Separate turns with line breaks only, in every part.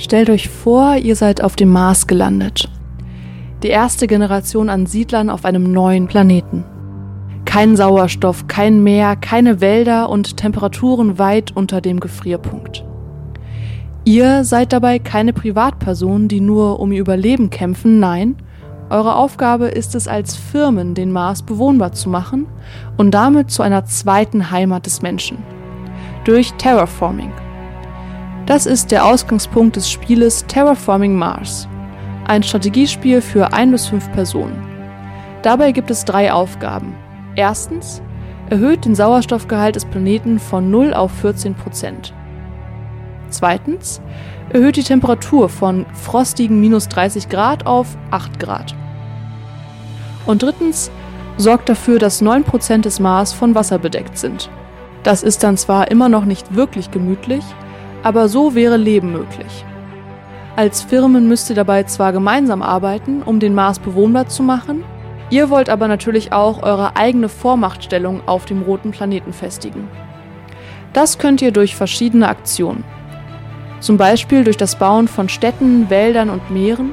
Stellt euch vor, ihr seid auf dem Mars gelandet. Die erste Generation an Siedlern auf einem neuen Planeten. Kein Sauerstoff, kein Meer, keine Wälder und Temperaturen weit unter dem Gefrierpunkt. Ihr seid dabei keine Privatpersonen, die nur um ihr Überleben kämpfen, nein, eure Aufgabe ist es als Firmen, den Mars bewohnbar zu machen und damit zu einer zweiten Heimat des Menschen. Durch Terraforming. Das ist der Ausgangspunkt des Spieles Terraforming Mars, ein Strategiespiel für ein bis fünf Personen. Dabei gibt es drei Aufgaben. Erstens, erhöht den Sauerstoffgehalt des Planeten von 0 auf 14 Prozent. Zweitens, erhöht die Temperatur von frostigen minus 30 Grad auf 8 Grad. Und drittens, sorgt dafür, dass 9% des Mars von Wasser bedeckt sind. Das ist dann zwar immer noch nicht wirklich gemütlich, aber so wäre Leben möglich. Als Firmen müsst ihr dabei zwar gemeinsam arbeiten, um den Mars bewohnbar zu machen, ihr wollt aber natürlich auch eure eigene Vormachtstellung auf dem roten Planeten festigen. Das könnt ihr durch verschiedene Aktionen. Zum Beispiel durch das Bauen von Städten, Wäldern und Meeren,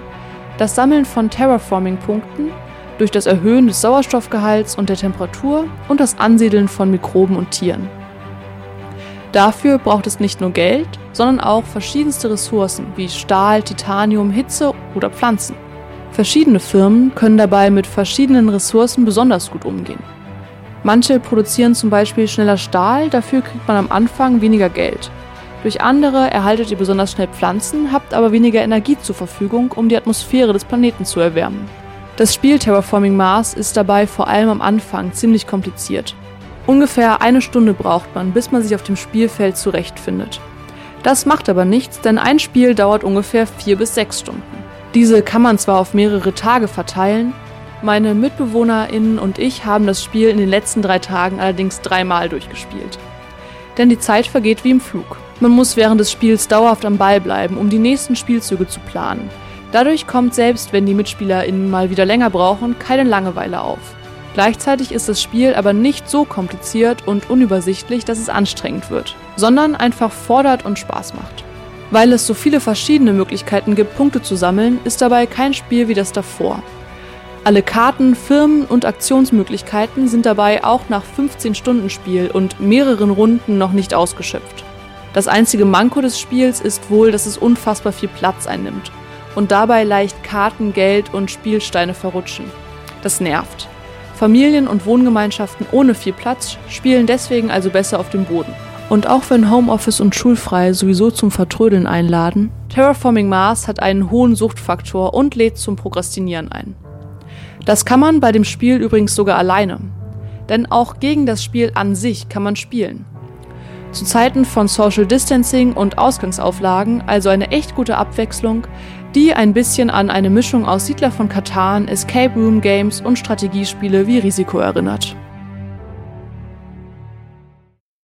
das Sammeln von Terraforming-Punkten, durch das Erhöhen des Sauerstoffgehalts und der Temperatur und das Ansiedeln von Mikroben und Tieren. Dafür braucht es nicht nur Geld, sondern auch verschiedenste Ressourcen wie Stahl, Titanium, Hitze oder Pflanzen. Verschiedene Firmen können dabei mit verschiedenen Ressourcen besonders gut umgehen. Manche produzieren zum Beispiel schneller Stahl, dafür kriegt man am Anfang weniger Geld. Durch andere erhaltet ihr besonders schnell Pflanzen, habt aber weniger Energie zur Verfügung, um die Atmosphäre des Planeten zu erwärmen. Das Spiel Terraforming Mars ist dabei vor allem am Anfang ziemlich kompliziert. Ungefähr eine Stunde braucht man, bis man sich auf dem Spielfeld zurechtfindet. Das macht aber nichts, denn ein Spiel dauert ungefähr vier bis sechs Stunden. Diese kann man zwar auf mehrere Tage verteilen, meine MitbewohnerInnen und ich haben das Spiel in den letzten drei Tagen allerdings dreimal durchgespielt. Denn die Zeit vergeht wie im Flug. Man muss während des Spiels dauerhaft am Ball bleiben, um die nächsten Spielzüge zu planen. Dadurch kommt selbst, wenn die MitspielerInnen mal wieder länger brauchen, keine Langeweile auf. Gleichzeitig ist das Spiel aber nicht so kompliziert und unübersichtlich, dass es anstrengend wird, sondern einfach fordert und Spaß macht. Weil es so viele verschiedene Möglichkeiten gibt, Punkte zu sammeln, ist dabei kein Spiel wie das davor. Alle Karten, Firmen und Aktionsmöglichkeiten sind dabei auch nach 15 Stunden Spiel und mehreren Runden noch nicht ausgeschöpft. Das einzige Manko des Spiels ist wohl, dass es unfassbar viel Platz einnimmt und dabei leicht Karten, Geld und Spielsteine verrutschen. Das nervt. Familien und Wohngemeinschaften ohne viel Platz spielen deswegen also besser auf dem Boden. Und auch wenn Homeoffice und Schulfrei sowieso zum Vertrödeln einladen, Terraforming Mars hat einen hohen Suchtfaktor und lädt zum Prokrastinieren ein. Das kann man bei dem Spiel übrigens sogar alleine. Denn auch gegen das Spiel an sich kann man spielen. Zu Zeiten von Social Distancing und Ausgangsauflagen also eine echt gute Abwechslung, die ein bisschen an eine Mischung aus Siedler von Katan, Escape Room Games und Strategiespiele wie Risiko erinnert.